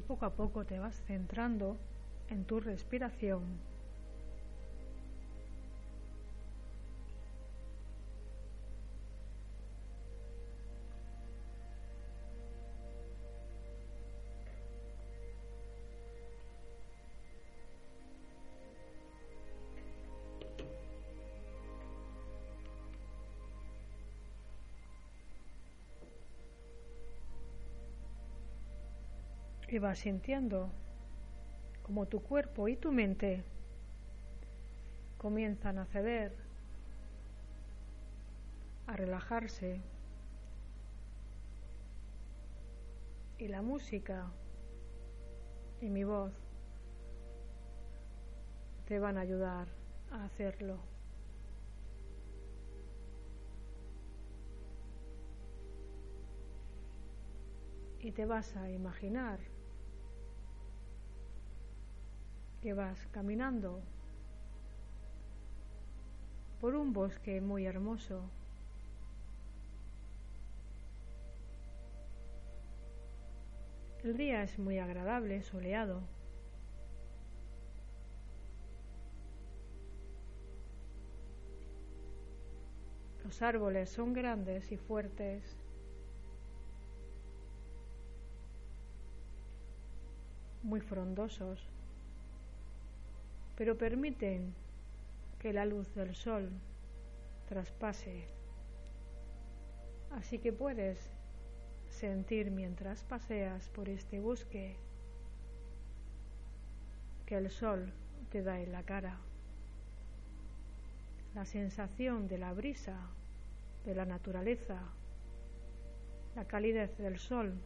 poco a poco te vas centrando en tu respiración. Vas sintiendo como tu cuerpo y tu mente comienzan a ceder, a relajarse y la música y mi voz te van a ayudar a hacerlo. Y te vas a imaginar que vas caminando por un bosque muy hermoso. El día es muy agradable, soleado. Los árboles son grandes y fuertes. Muy frondosos pero permiten que la luz del sol traspase. Así que puedes sentir mientras paseas por este bosque que el sol te da en la cara. La sensación de la brisa, de la naturaleza, la calidez del sol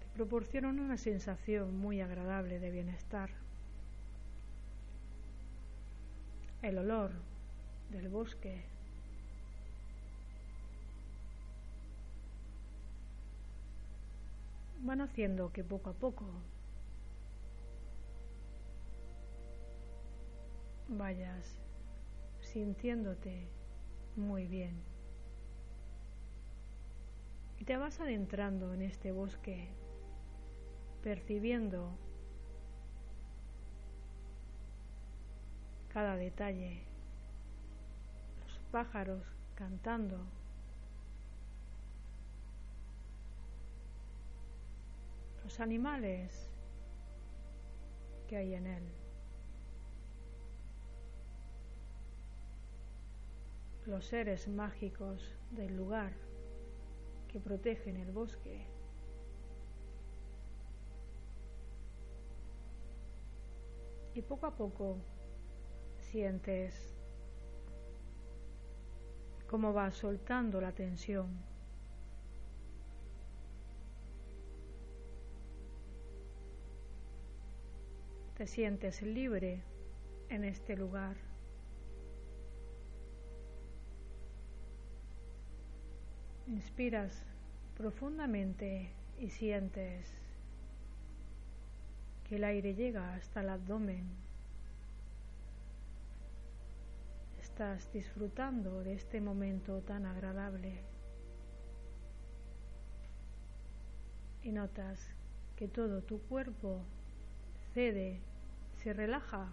te proporcionan una sensación muy agradable de bienestar. El olor del bosque. Van haciendo que poco a poco vayas sintiéndote muy bien. Y te vas adentrando en este bosque, percibiendo cada detalle, los pájaros cantando, los animales que hay en él. los seres mágicos del lugar que protegen el bosque. Y poco a poco sientes cómo vas soltando la tensión. Te sientes libre en este lugar. Inspiras profundamente y sientes que el aire llega hasta el abdomen. Estás disfrutando de este momento tan agradable y notas que todo tu cuerpo cede, se relaja,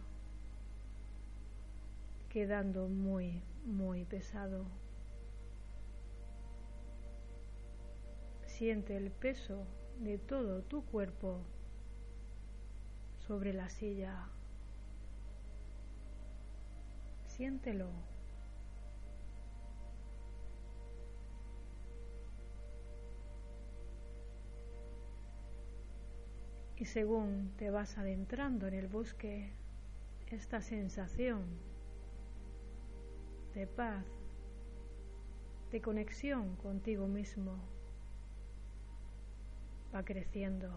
quedando muy, muy pesado. Siente el peso de todo tu cuerpo sobre la silla. Siéntelo. Y según te vas adentrando en el bosque, esta sensación de paz, de conexión contigo mismo, va creciendo.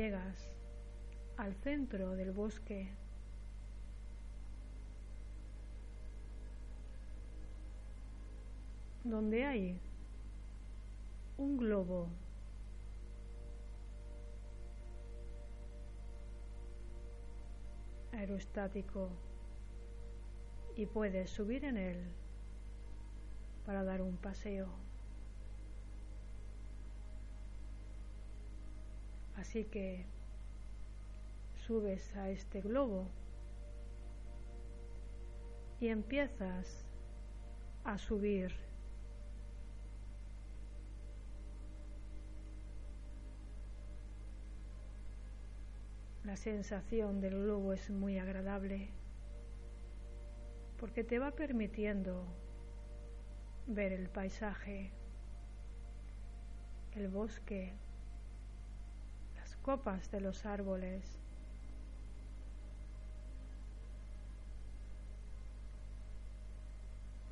llegas al centro del bosque donde hay un globo aerostático y puedes subir en él para dar un paseo. Así que subes a este globo y empiezas a subir. La sensación del globo es muy agradable porque te va permitiendo ver el paisaje, el bosque, copas de los árboles.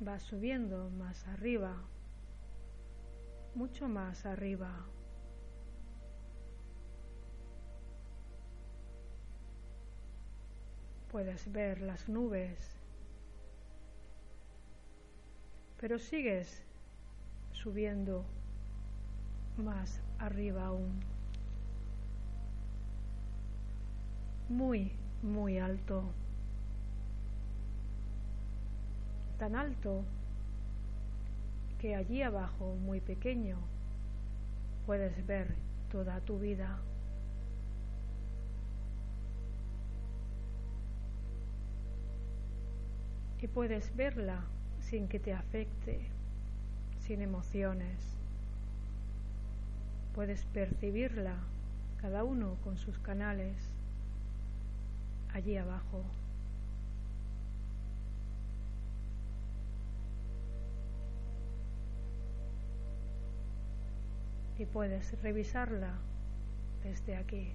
Va subiendo más arriba, mucho más arriba. puedes ver las nubes, pero sigues subiendo más arriba aún, muy, muy alto, tan alto que allí abajo, muy pequeño, puedes ver toda tu vida. y puedes verla sin que te afecte, sin emociones. Puedes percibirla, cada uno con sus canales, allí abajo. Y puedes revisarla desde aquí.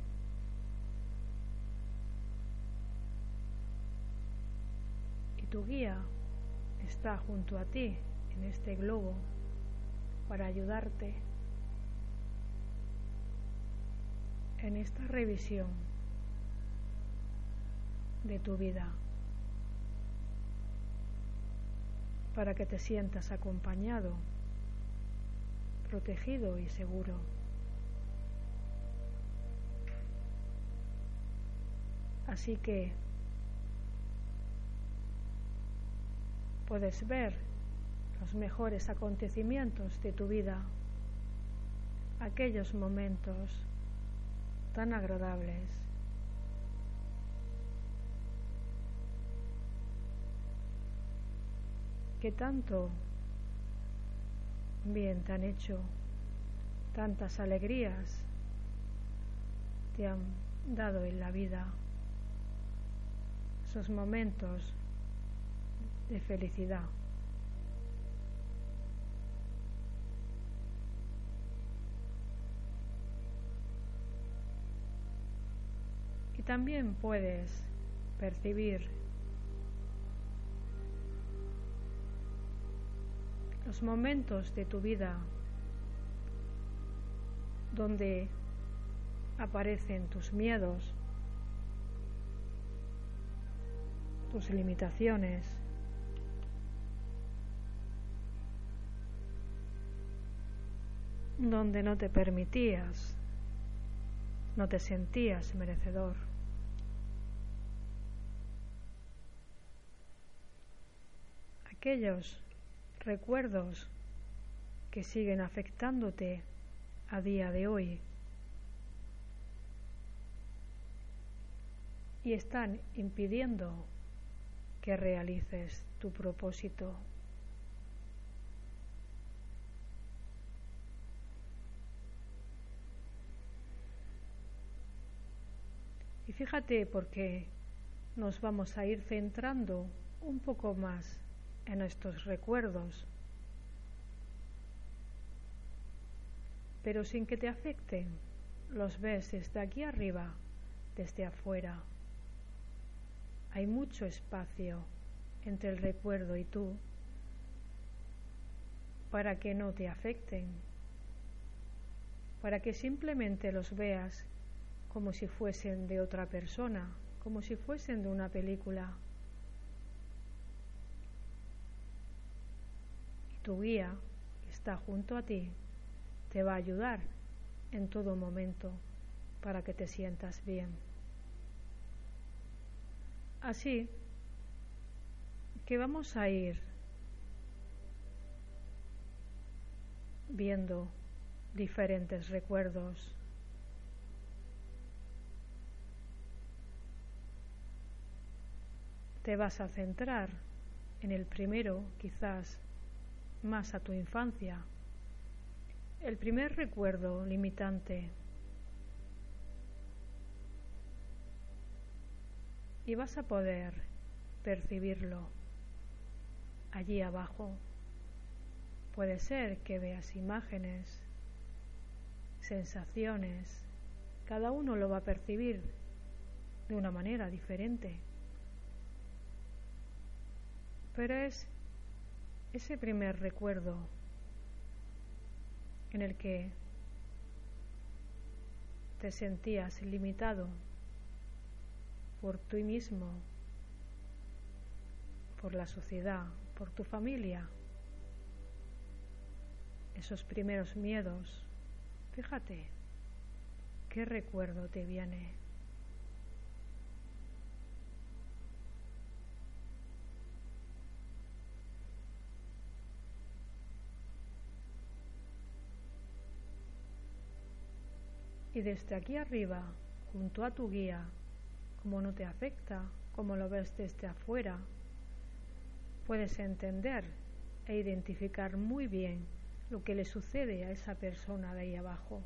tu guía está junto a ti en este globo para ayudarte en esta revisión de tu vida para que te sientas acompañado, protegido y seguro. Así que puedes ver los mejores acontecimientos de tu vida, aquellos momentos tan agradables. Que tanto bien te han hecho, tantas alegrías te han dado en la vida, esos momentos de felicidad. Y también puedes percibir los momentos de tu vida donde aparecen tus miedos, tus limitaciones, donde no te permitías, no te sentías merecedor. Aquellos recuerdos que siguen afectándote a día de hoy y están impidiendo que realices tu propósito. Y fíjate porque nos vamos a ir centrando un poco más en estos recuerdos, pero sin que te afecten, los ves desde aquí arriba, desde afuera. Hay mucho espacio entre el recuerdo y tú para que no te afecten, para que simplemente los veas como si fuesen de otra persona, como si fuesen de una película. Tu guía, está junto a ti, te va a ayudar en todo momento para que te sientas bien. Así que vamos a ir viendo diferentes recuerdos. Te vas a centrar en el primero, quizás más a tu infancia. El primer recuerdo limitante. Y vas a poder percibirlo allí abajo. Puede ser que veas imágenes, sensaciones, cada uno lo va a percibir de una manera diferente. Pero es ese primer recuerdo en el que te sentías limitado por ti mismo, por la sociedad, por tu familia, esos primeros miedos, fíjate qué recuerdo te viene. Y desde aquí arriba, junto a tu guía, como no te afecta, como lo ves desde afuera, puedes entender e identificar muy bien lo que le sucede a esa persona de ahí abajo.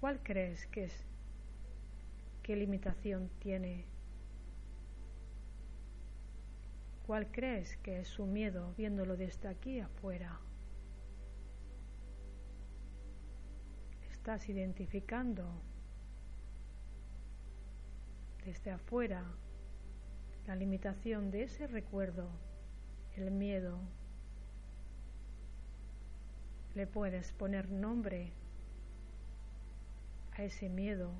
¿Cuál crees que es? ¿Qué limitación tiene ¿Cuál crees que es su miedo viéndolo desde aquí afuera? Estás identificando desde afuera la limitación de ese recuerdo, el miedo. Le puedes poner nombre a ese miedo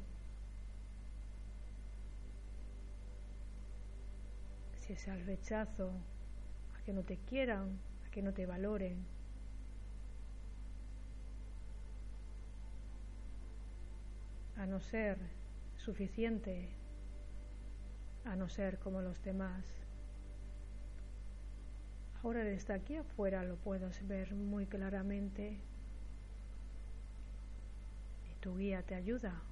si es al rechazo, a que no te quieran, a que no te valoren. a no ser suficiente, a no ser como los demás. Ahora desde aquí afuera lo puedes ver muy claramente y tu guía te ayuda.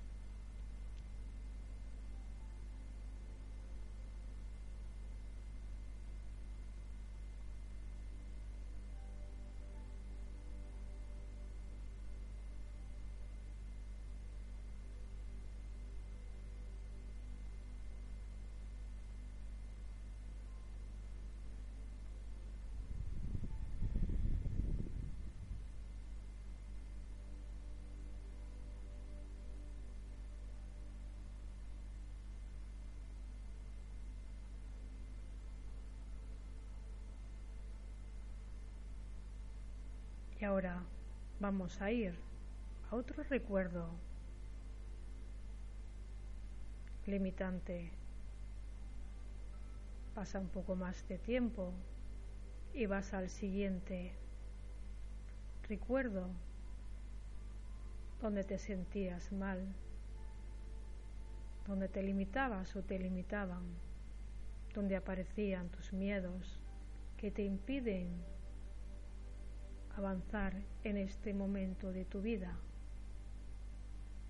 Y ahora vamos a ir a otro recuerdo limitante. Pasa un poco más de tiempo y vas al siguiente recuerdo donde te sentías mal, donde te limitabas o te limitaban, donde aparecían tus miedos que te impiden avanzar en este momento de tu vida,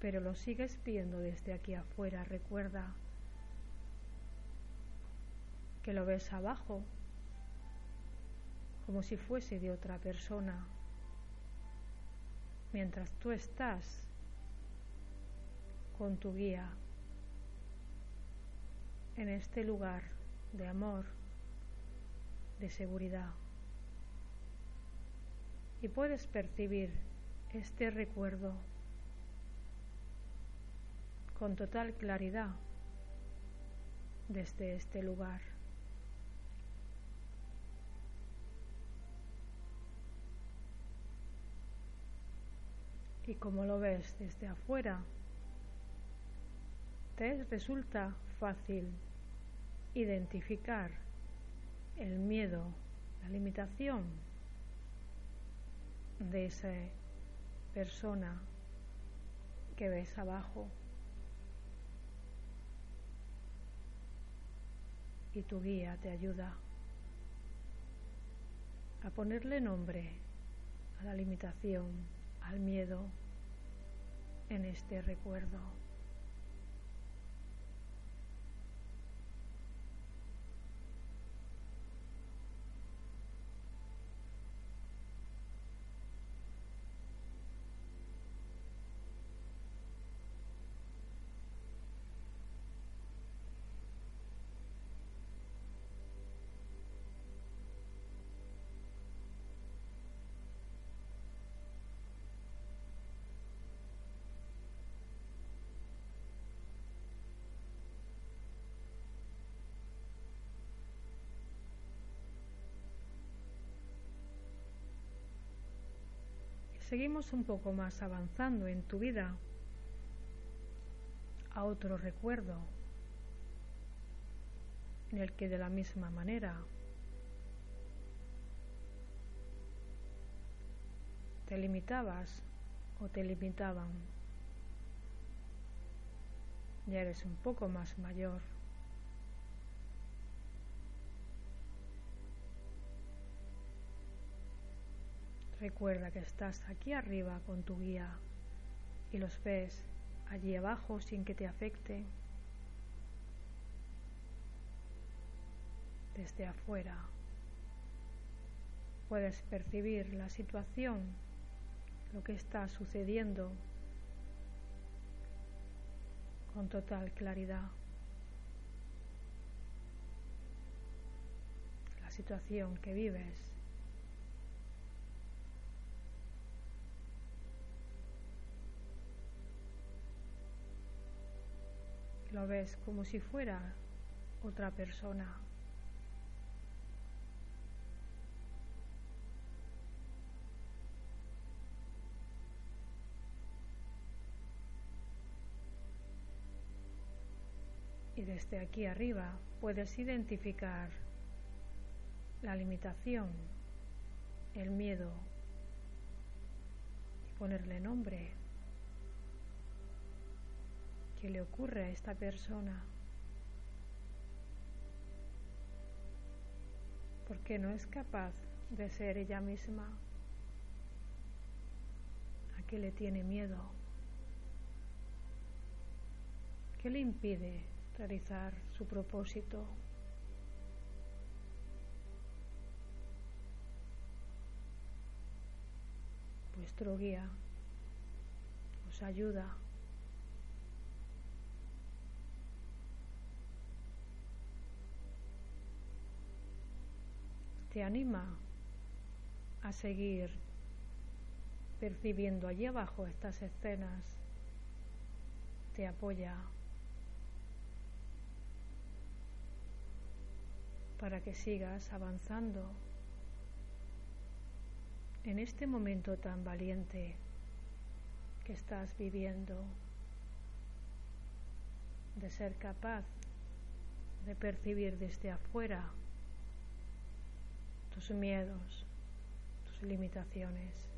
pero lo sigues viendo desde aquí afuera. Recuerda que lo ves abajo, como si fuese de otra persona, mientras tú estás con tu guía en este lugar de amor, de seguridad y puedes percibir este recuerdo con total claridad desde este lugar. Y como lo ves desde afuera, te resulta fácil identificar el miedo, la limitación de esa persona que ves abajo. Y tu guía te ayuda a ponerle nombre a la limitación, al miedo en este recuerdo. Seguimos un poco más avanzando en tu vida a otro recuerdo en el que de la misma manera te limitabas o te limitaban. Ya eres un poco más mayor. Recuerda que estás aquí arriba con tu guía y los ves allí abajo sin que te afecte. Desde afuera puedes percibir la situación, lo que está sucediendo con total claridad. La situación que vives. Lo ves como si fuera otra persona. Y desde aquí arriba puedes identificar la limitación, el miedo y ponerle nombre que le ocurre a esta persona. Porque no es capaz de ser ella misma. ¿A qué le tiene miedo? ¿Qué le impide realizar su propósito? Vuestro guía os ayuda te anima a seguir percibiendo allí abajo estas escenas, te apoya para que sigas avanzando en este momento tan valiente que estás viviendo, de ser capaz de percibir desde afuera tus miedos, tus limitaciones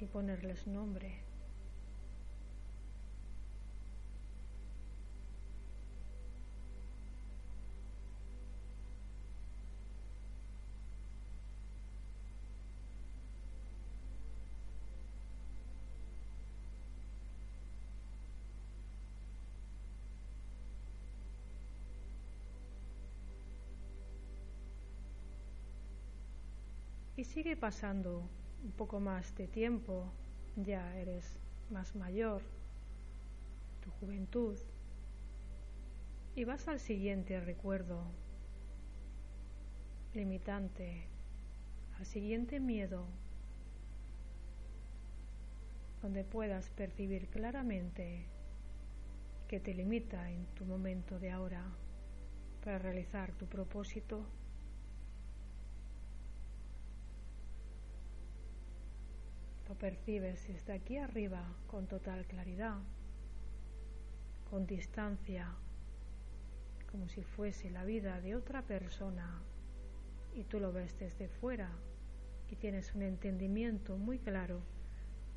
y ponerles nombre. Sigue pasando un poco más de tiempo, ya eres más mayor, tu juventud, y vas al siguiente recuerdo limitante, al siguiente miedo, donde puedas percibir claramente que te limita en tu momento de ahora para realizar tu propósito Lo percibes desde aquí arriba con total claridad, con distancia, como si fuese la vida de otra persona y tú lo ves desde fuera y tienes un entendimiento muy claro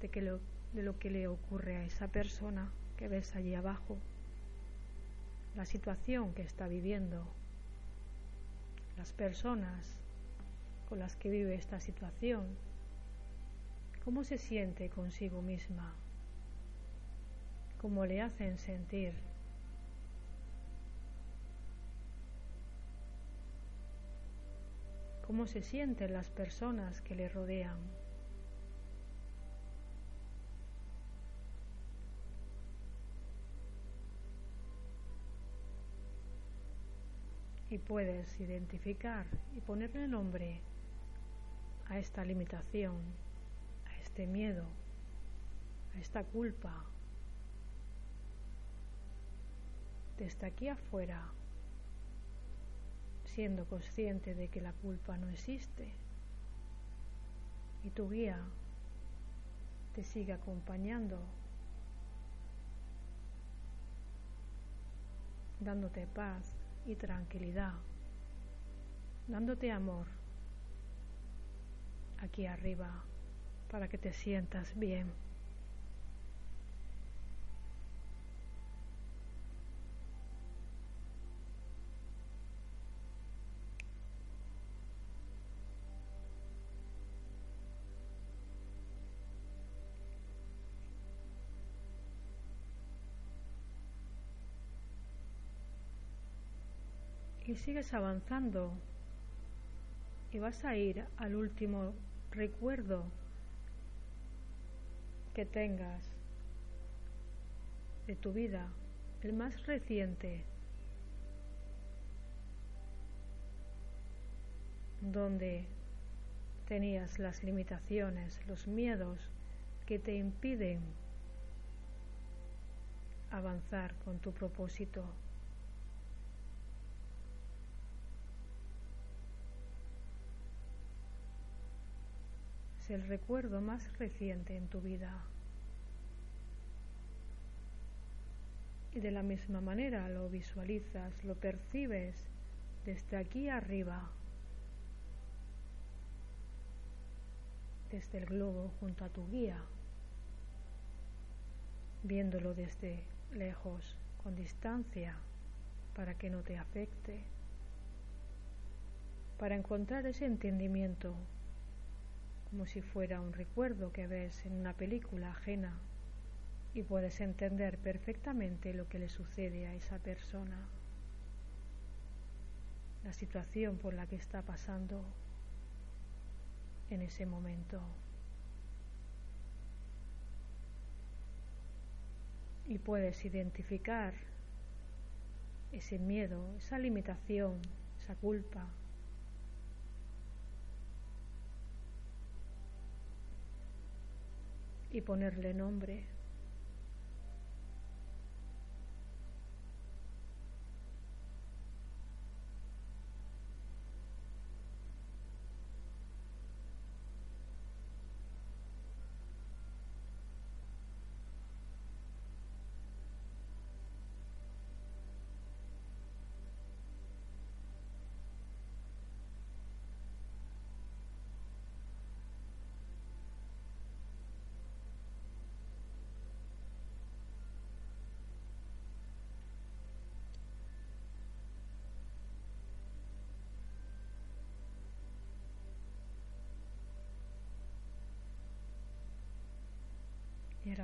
de que lo de lo que le ocurre a esa persona que ves allí abajo, la situación que está viviendo, las personas con las que vive esta situación, cómo se siente consigo misma, cómo le hacen sentir. cómo se sienten las personas que le rodean. y puedes identificar y ponerle nombre a esta limitación, este miedo, a esta culpa. Desde aquí afuera, siendo consciente de que la culpa no existe y tu guía te sigue acompañando, dándote paz y tranquilidad, dándote amor aquí arriba para que te sientas bien. y sigues avanzando y vas a ir al último recuerdo que tengas de tu vida, el más reciente, donde tenías las limitaciones, los miedos que te impiden avanzar con tu propósito. El recuerdo más reciente en tu vida. Y de la misma manera lo visualizas, lo percibes desde aquí arriba, desde el globo junto a tu guía, viéndolo desde lejos, con distancia, para que no te afecte, para encontrar ese entendimiento como si fuera un recuerdo que ves en una película ajena y puedes entender perfectamente lo que le sucede a esa persona, la situación por la que está pasando en ese momento. Y puedes identificar ese miedo, esa limitación, esa culpa, y ponerle nombre.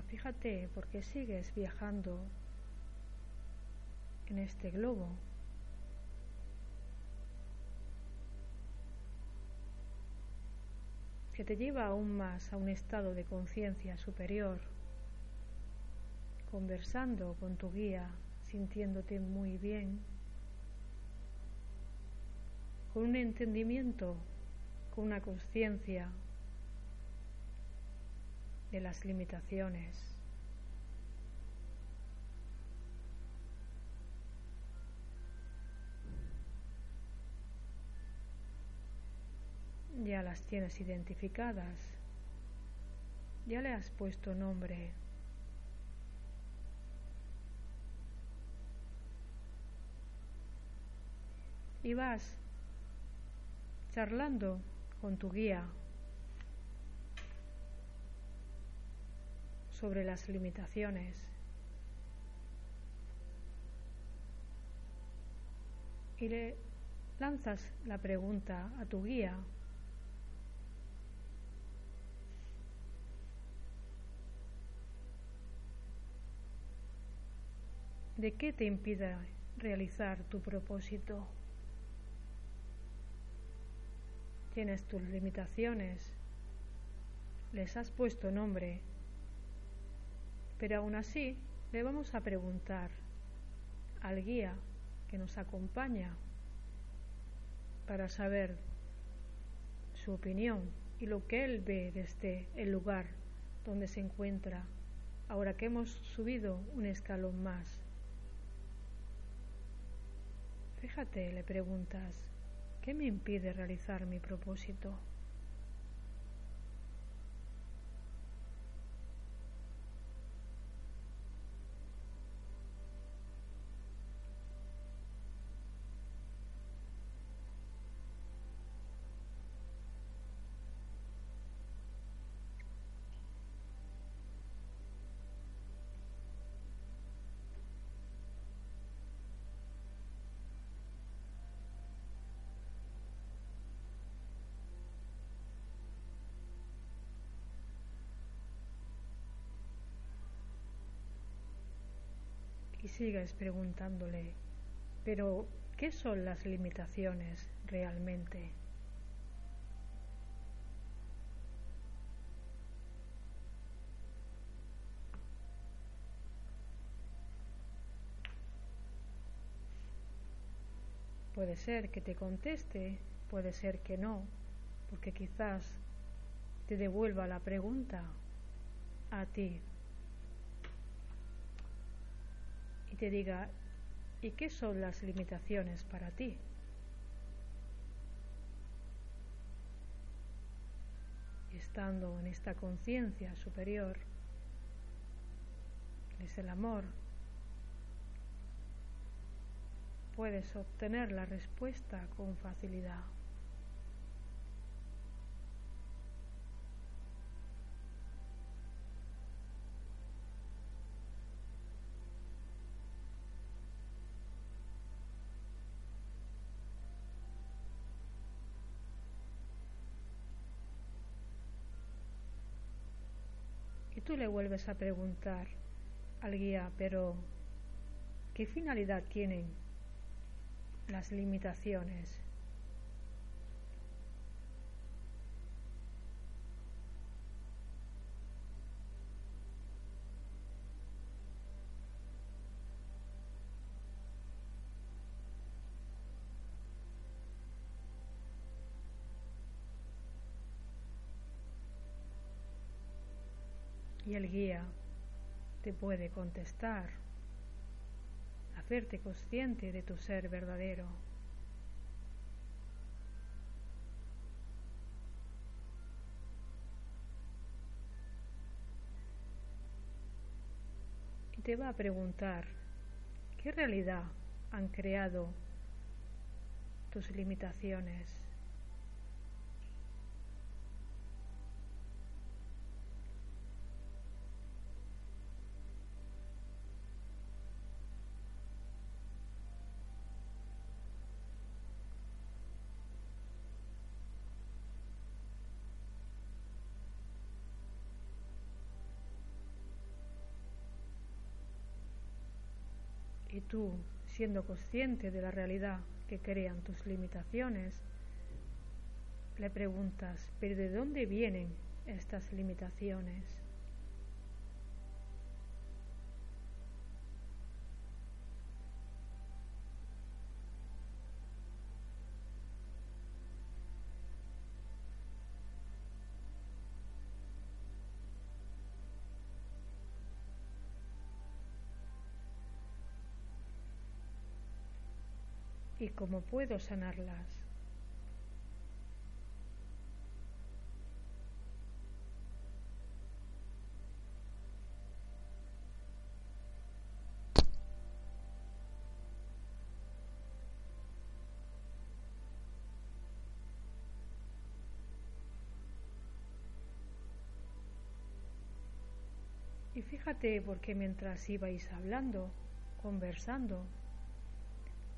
Fíjate por qué sigues viajando en este globo. que te lleva aún más a un estado de conciencia superior, conversando con tu guía, sintiéndote muy bien, con un entendimiento, con una conciencia de las limitaciones. Ya las tienes identificadas, ya le has puesto nombre. Y vas charlando con tu guía sobre las limitaciones. Y le lanzas la pregunta a tu guía. ¿De qué te impide realizar tu propósito? Tienes tus limitaciones, les has puesto nombre, pero aún así le vamos a preguntar al guía que nos acompaña para saber su opinión y lo que él ve desde el lugar donde se encuentra ahora que hemos subido un escalón más. Fíjate, le preguntas, ¿qué me impide realizar mi propósito? Sigas preguntándole, pero ¿qué son las limitaciones realmente? Puede ser que te conteste, puede ser que no, porque quizás te devuelva la pregunta a ti y te diga, ¿y qué son las limitaciones para ti? Estando en esta conciencia superior, es el amor, puedes obtener la respuesta con facilidad. Le vuelves a preguntar al guía, pero ¿qué finalidad tienen las limitaciones? Y el guía te puede contestar, hacerte consciente de tu ser verdadero. Y te va a preguntar, ¿qué realidad han creado tus limitaciones? Tú, siendo consciente de la realidad que crean tus limitaciones, le preguntas, ¿pero de dónde vienen estas limitaciones? Cómo puedo sanarlas. Y fíjate porque mientras ibais hablando, conversando,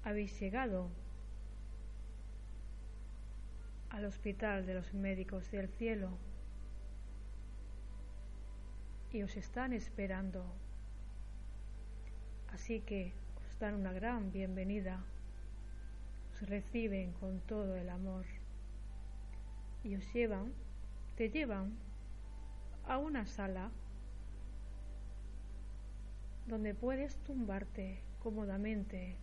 habéis llegado al hospital de los médicos del cielo y os están esperando. Así que os dan una gran bienvenida, os reciben con todo el amor y os llevan, te llevan a una sala donde puedes tumbarte cómodamente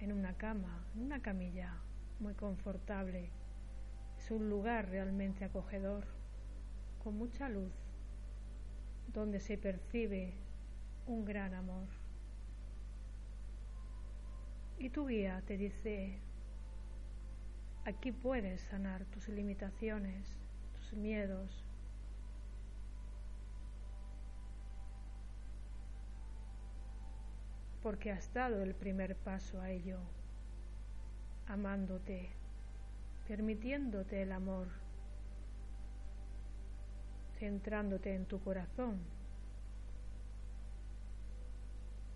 en una cama, en una camilla muy confortable. Es un lugar realmente acogedor, con mucha luz, donde se percibe un gran amor. Y tu guía te dice, aquí puedes sanar tus limitaciones, tus miedos, porque has dado el primer paso a ello, amándote, permitiéndote el amor, centrándote en tu corazón,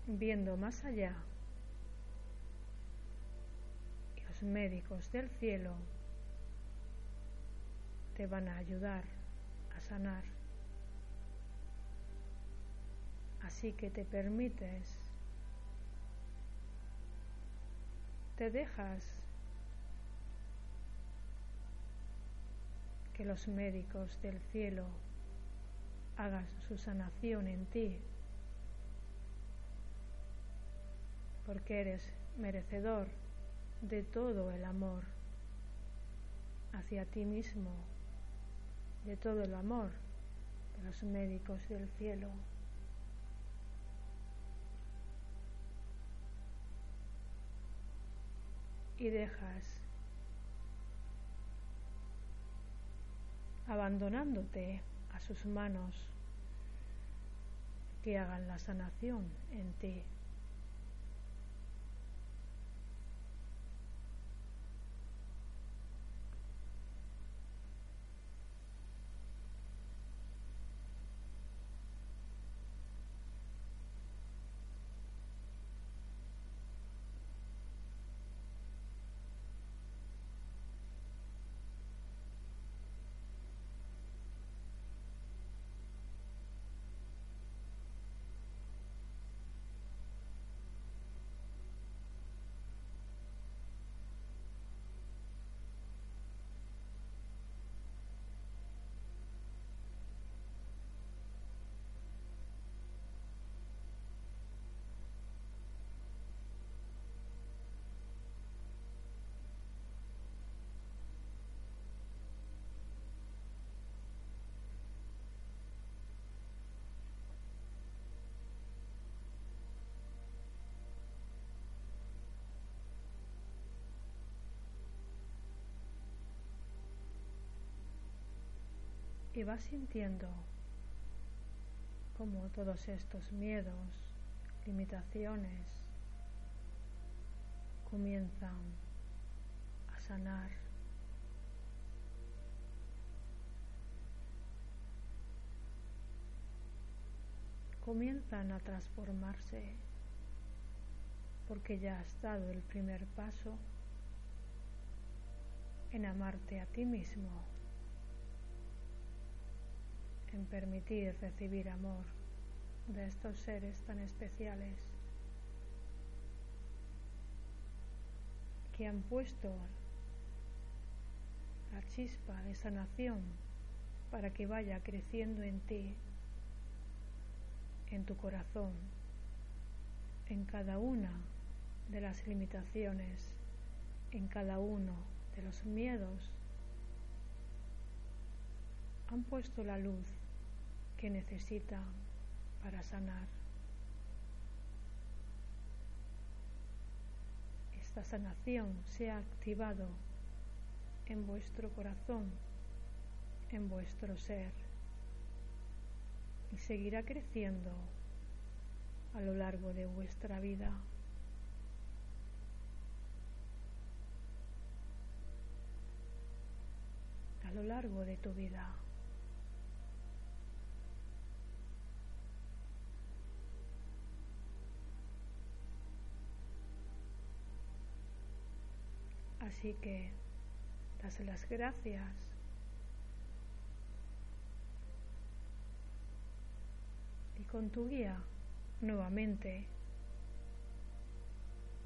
viendo más allá. Y los médicos del cielo te van a ayudar a sanar. Así que te permites te dejas que los médicos del cielo hagan su sanación en ti, porque eres merecedor de todo el amor hacia ti mismo, de todo el amor de los médicos del cielo. Y dejas abandonándote a sus manos que hagan la sanación en ti. Y vas sintiendo como todos estos miedos, limitaciones comienzan a sanar. Comienzan a transformarse porque ya has dado el primer paso en amarte a ti mismo en permitir recibir amor de estos seres tan especiales que han puesto la chispa de sanación para que vaya creciendo en ti, en tu corazón, en cada una de las limitaciones, en cada uno de los miedos, han puesto la luz que necesita para sanar. Esta sanación se ha activado en vuestro corazón, en vuestro ser, y seguirá creciendo a lo largo de vuestra vida. A lo largo de tu vida. Así que das las gracias. Y con tu guía nuevamente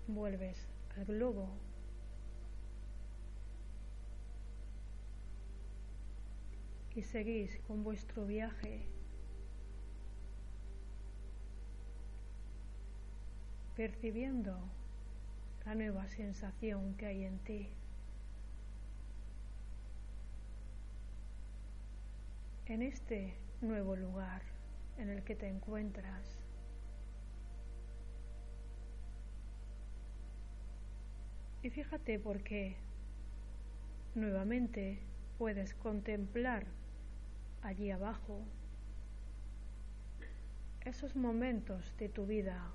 vuelves al globo y seguís con vuestro viaje percibiendo la nueva sensación que hay en ti. En este nuevo lugar en el que te encuentras. Y fíjate por qué nuevamente puedes contemplar allí abajo esos momentos de tu vida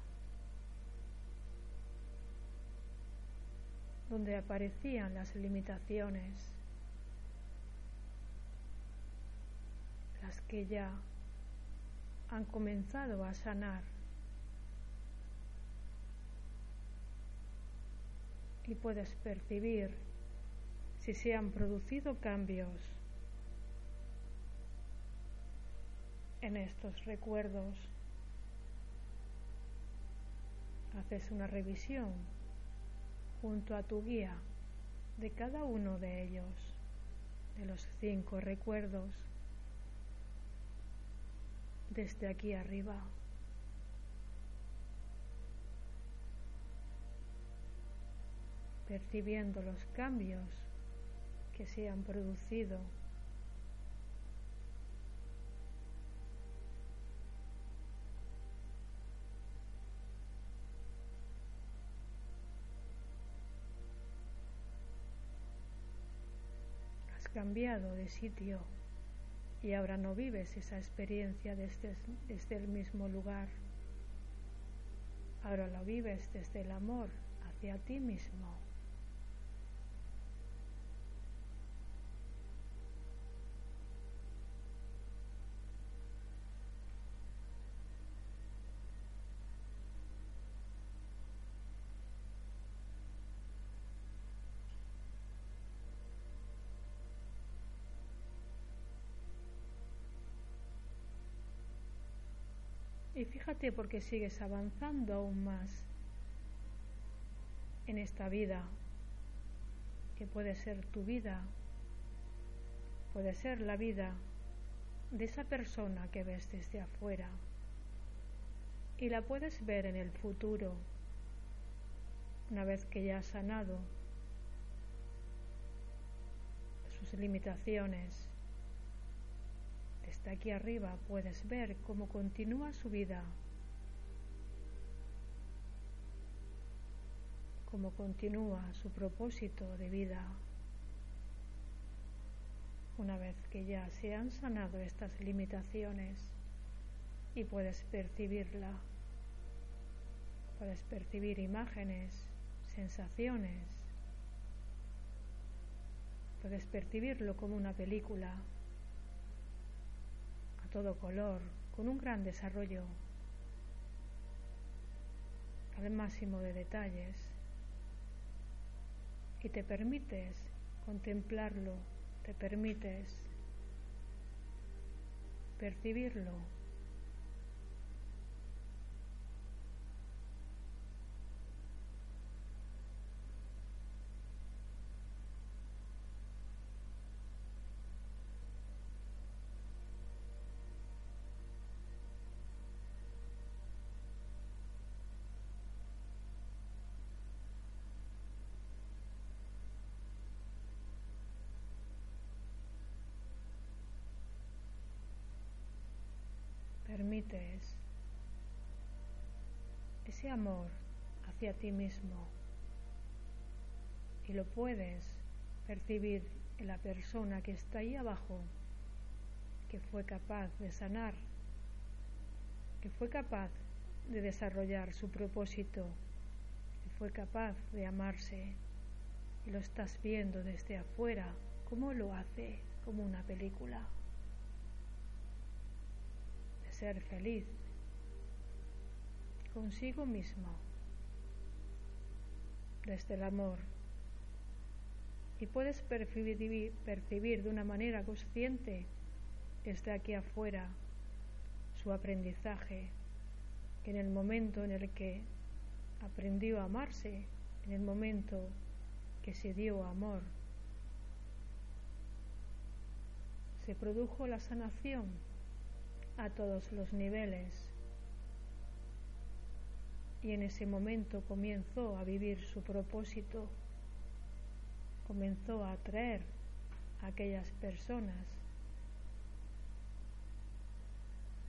donde aparecían las limitaciones, las que ya han comenzado a sanar y puedes percibir si se han producido cambios en estos recuerdos. Haces una revisión junto a tu guía de cada uno de ellos, de los cinco recuerdos, desde aquí arriba. percibiendo los cambios que se han producido cambiado de sitio y ahora no vives esa experiencia desde, desde el mismo lugar. Ahora lo vives desde el amor hacia ti mismo. Y fíjate porque sigues avanzando aún más en esta vida, que puede ser tu vida, puede ser la vida de esa persona que ves desde afuera y la puedes ver en el futuro, una vez que ya has sanado sus limitaciones, aquí arriba puedes ver cómo continúa su vida, cómo continúa su propósito de vida. Una vez que ya se han sanado estas limitaciones y puedes percibirla, puedes percibir imágenes, sensaciones, puedes percibirlo como una película todo color, con un gran desarrollo al máximo de detalles y te permites contemplarlo, te permites percibirlo ese amor hacia ti mismo. Y lo puedes percibir en la persona que está ahí abajo, que fue capaz de sanar, que fue capaz de desarrollar su propósito, que fue capaz de amarse. Y lo estás viendo desde afuera, como lo hace, como una película ser feliz consigo mismo, desde el amor, y puedes percibir, percibir de una manera consciente desde aquí afuera su aprendizaje, que en el momento en el que aprendió a amarse, en el momento que se dio amor, se produjo la sanación a todos los niveles. Y en ese momento comenzó a vivir su propósito, comenzó a atraer a aquellas personas,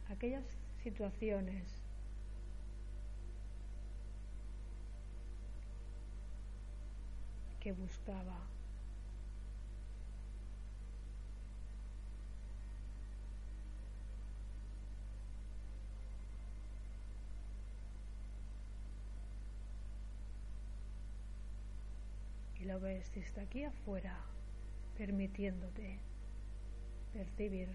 aquellas situaciones. que buscaba. Lo ves desde aquí afuera, permitiéndote percibir.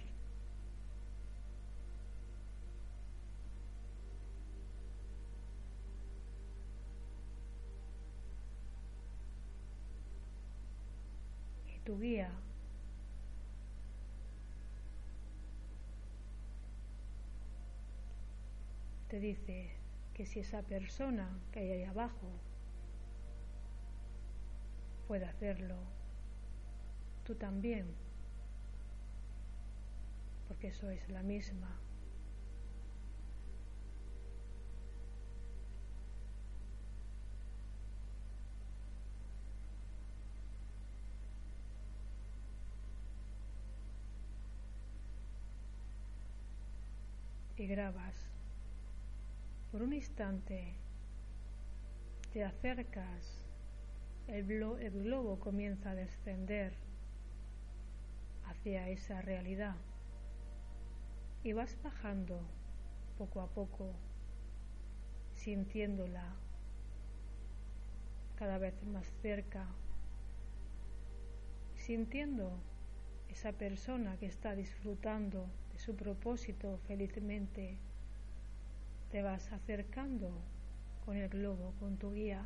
Y tu guía te dice que si esa persona que hay ahí abajo puede hacerlo. Tú también, porque sois la misma. y grabas. Por un instante te acercas el, globo comienza a descender hacia esa realidad y vas bajando poco a poco, sintiéndola cada vez más cerca, sintiendo esa persona que está disfrutando de su propósito felizmente, te vas acercando con el globo, con tu guía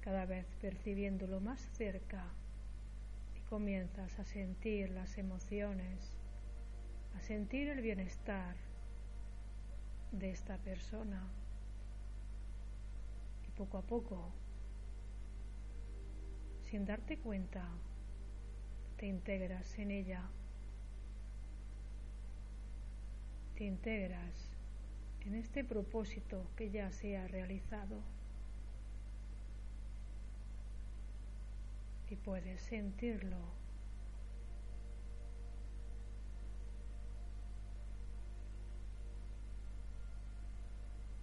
cada vez percibiéndolo más cerca y comienzas a sentir las emociones, a sentir el bienestar de esta persona y poco a poco, sin darte cuenta, te integras en ella, te integras en este propósito que ya se ha realizado. Y puedes sentirlo.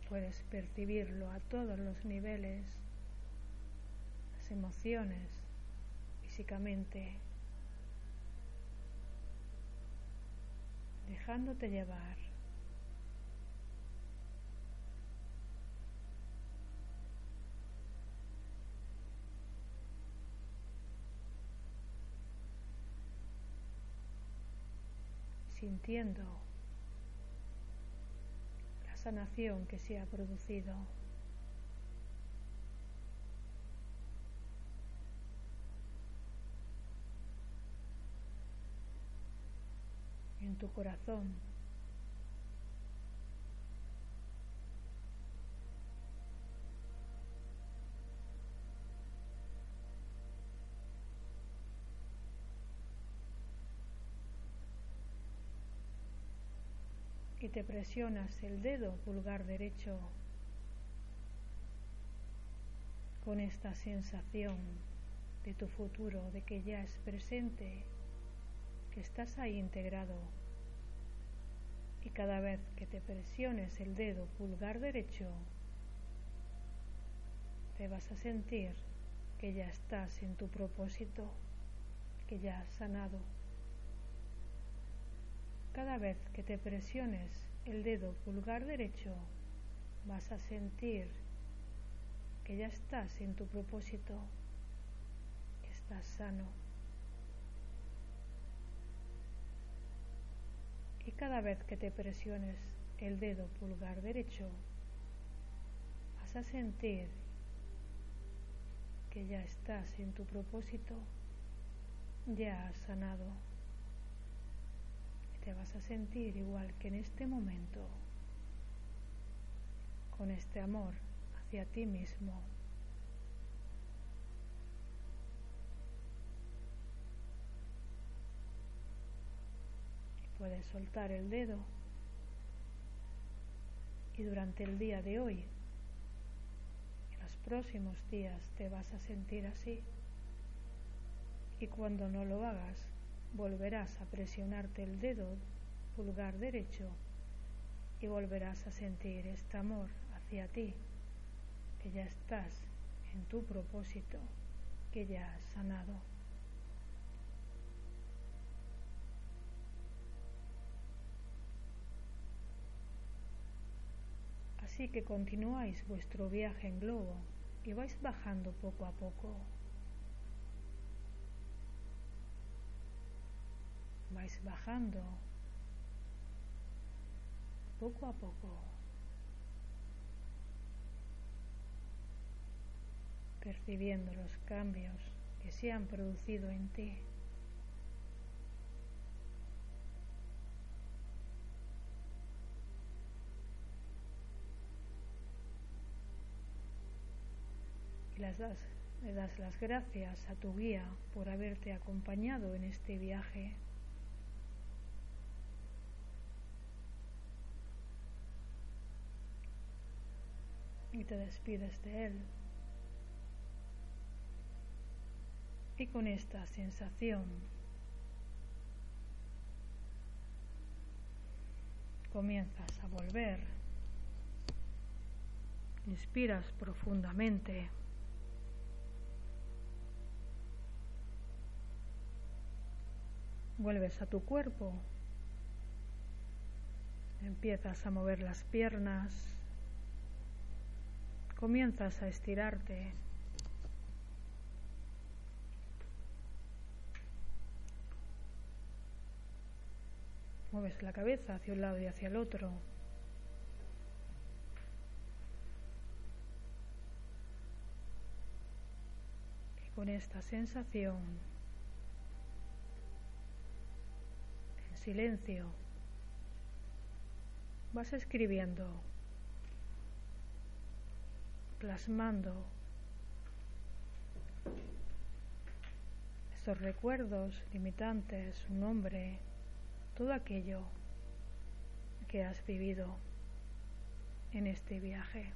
Puedes percibirlo a todos los niveles, las emociones, físicamente, dejándote llevar. Sintiendo la sanación que se ha producido. en tu corazón. Y te presionas el dedo pulgar derecho con esta sensación de tu futuro, de que ya es presente, que estás ahí integrado. Y cada vez que te presiones el dedo pulgar derecho, te vas a sentir que ya estás en tu propósito, que ya has sanado. Cada vez que te presiones el dedo pulgar derecho, vas a sentir que ya estás en tu propósito, estás sano. Y cada vez que te presiones el dedo pulgar derecho, vas a sentir que ya estás en tu propósito, ya has sanado. Te vas a sentir igual que en este momento, con este amor hacia ti mismo. Puedes soltar el dedo y durante el día de hoy, en los próximos días te vas a sentir así y cuando no lo hagas volverás a presionarte el dedo pulgar derecho y volverás a sentir este amor hacia ti, que ya estás en tu propósito, que ya has sanado. Así que continuáis vuestro viaje en globo y vais bajando poco a poco. Vais bajando poco a poco. Percibiendo los cambios que se han producido en ti. y das, le das las gracias a tu guía por haberte acompañado en este viaje. Te despides de él. Y con esta sensación comienzas a volver. Inspiras profundamente. Vuelves a tu cuerpo. Empiezas a mover las piernas. Comienzas a estirarte. Mueves la cabeza hacia un lado y hacia el otro. Y con esta sensación silencio. Vas escribiendo, plasmando esos recuerdos limitantes, su nombre, todo aquello que has vivido en este viaje.